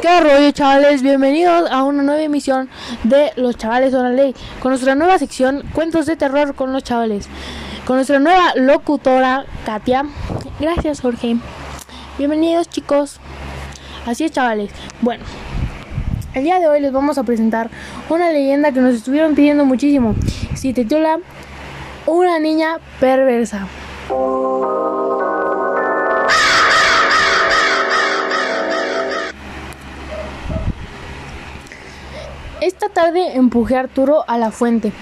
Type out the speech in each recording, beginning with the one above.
¿Qué rollo chavales? Bienvenidos a una nueva emisión de Los Chavales de la Ley, con nuestra nueva sección Cuentos de Terror con los Chavales, con nuestra nueva locutora Katia. Gracias Jorge. Bienvenidos chicos. Así es chavales. Bueno, el día de hoy les vamos a presentar una leyenda que nos estuvieron pidiendo muchísimo. Se titula Una niña perversa. Esta tarde empujé a Arturo a la fuente.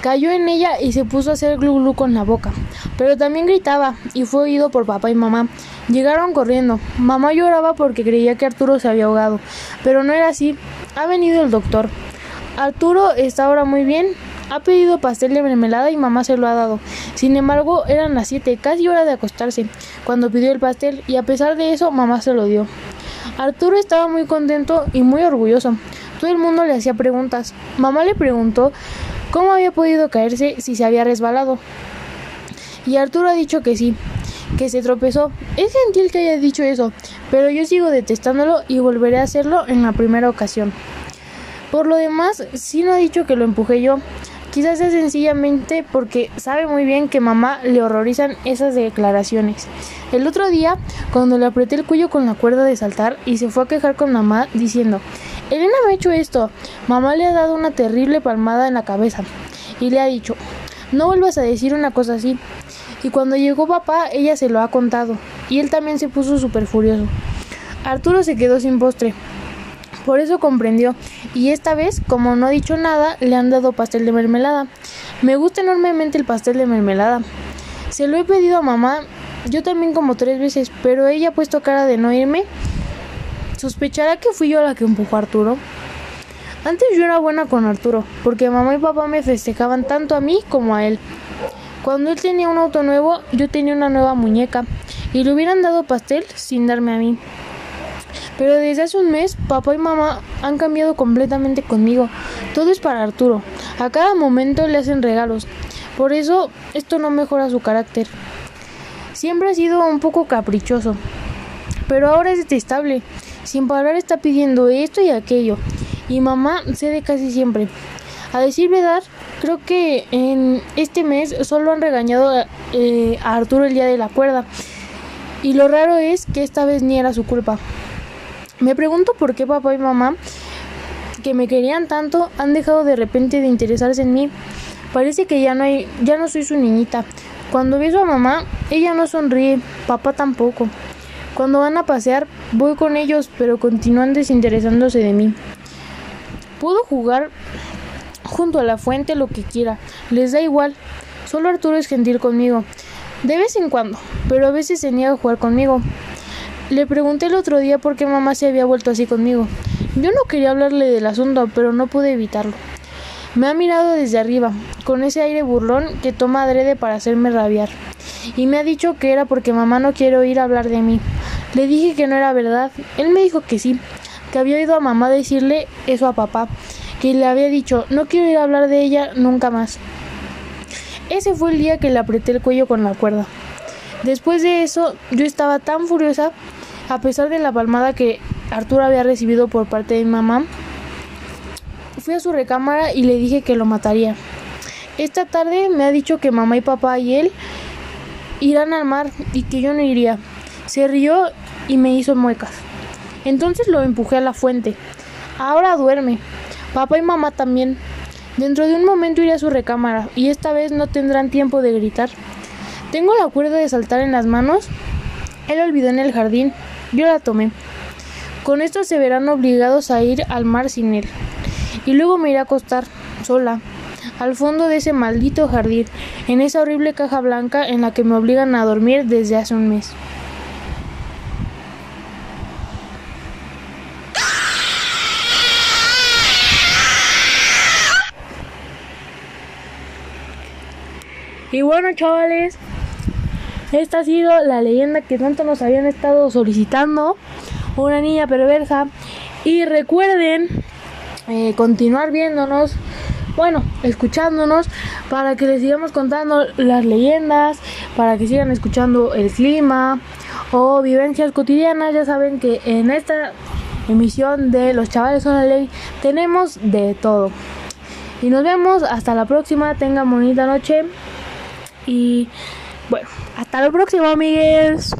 Cayó en ella y se puso a hacer glu glu con la boca. Pero también gritaba y fue oído por papá y mamá. Llegaron corriendo. Mamá lloraba porque creía que Arturo se había ahogado. Pero no era así. Ha venido el doctor. Arturo está ahora muy bien. Ha pedido pastel de mermelada y mamá se lo ha dado. Sin embargo, eran las siete, casi hora de acostarse, cuando pidió el pastel y a pesar de eso, mamá se lo dio. Arturo estaba muy contento y muy orgulloso. Todo el mundo le hacía preguntas. Mamá le preguntó cómo había podido caerse si se había resbalado. Y Arturo ha dicho que sí, que se tropezó. Es gentil que haya dicho eso, pero yo sigo detestándolo y volveré a hacerlo en la primera ocasión. Por lo demás, sí no ha dicho que lo empujé yo. Quizás sea sencillamente porque sabe muy bien que mamá le horrorizan esas declaraciones. El otro día, cuando le apreté el cuello con la cuerda de saltar y se fue a quejar con mamá diciendo, Elena me ha hecho esto. Mamá le ha dado una terrible palmada en la cabeza y le ha dicho, no vuelvas a decir una cosa así. Y cuando llegó papá, ella se lo ha contado y él también se puso súper furioso. Arturo se quedó sin postre. Por eso comprendió, y esta vez, como no ha dicho nada, le han dado pastel de mermelada. Me gusta enormemente el pastel de mermelada. Se lo he pedido a mamá, yo también como tres veces, pero ella ha puesto cara de no irme. ¿Sospechará que fui yo la que empujó a Arturo? Antes yo era buena con Arturo, porque mamá y papá me festejaban tanto a mí como a él. Cuando él tenía un auto nuevo, yo tenía una nueva muñeca, y le hubieran dado pastel sin darme a mí. Pero desde hace un mes, papá y mamá han cambiado completamente conmigo. Todo es para Arturo. A cada momento le hacen regalos. Por eso, esto no mejora su carácter. Siempre ha sido un poco caprichoso. Pero ahora es detestable. Sin parar está pidiendo esto y aquello. Y mamá cede casi siempre. A decir verdad, creo que en este mes solo han regañado eh, a Arturo el día de la cuerda. Y lo raro es que esta vez ni era su culpa. Me pregunto por qué papá y mamá, que me querían tanto, han dejado de repente de interesarse en mí. Parece que ya no hay, ya no soy su niñita. Cuando beso a mamá, ella no sonríe, papá tampoco. Cuando van a pasear, voy con ellos, pero continúan desinteresándose de mí. Puedo jugar junto a la fuente lo que quiera, les da igual. Solo Arturo es gentil conmigo. De vez en cuando, pero a veces se niega a jugar conmigo. Le pregunté el otro día por qué mamá se había vuelto así conmigo. Yo no quería hablarle del asunto, pero no pude evitarlo. Me ha mirado desde arriba, con ese aire burlón que toma adrede para hacerme rabiar. Y me ha dicho que era porque mamá no quiere oír hablar de mí. Le dije que no era verdad. Él me dijo que sí, que había oído a mamá decirle eso a papá, que le había dicho no quiero ir a hablar de ella nunca más. Ese fue el día que le apreté el cuello con la cuerda. Después de eso, yo estaba tan furiosa a pesar de la palmada que Arturo había recibido por parte de mi mamá, fui a su recámara y le dije que lo mataría. Esta tarde me ha dicho que mamá y papá y él irán al mar y que yo no iría. Se rió y me hizo muecas. Entonces lo empujé a la fuente. Ahora duerme. Papá y mamá también. Dentro de un momento iré a su recámara y esta vez no tendrán tiempo de gritar. Tengo la cuerda de saltar en las manos. Él olvidó en el jardín. Yo la tomé. Con esto se verán obligados a ir al mar sin él. Y luego me iré a acostar, sola, al fondo de ese maldito jardín, en esa horrible caja blanca en la que me obligan a dormir desde hace un mes. Y bueno, chavales, esta ha sido la leyenda que tanto nos habían estado solicitando. Una niña perversa. Y recuerden eh, continuar viéndonos, bueno, escuchándonos, para que les sigamos contando las leyendas, para que sigan escuchando el clima o vivencias cotidianas. Ya saben que en esta emisión de Los Chavales son la ley. Tenemos de todo. Y nos vemos hasta la próxima. Tengan bonita noche. Y bueno, hasta la próxima, amigues.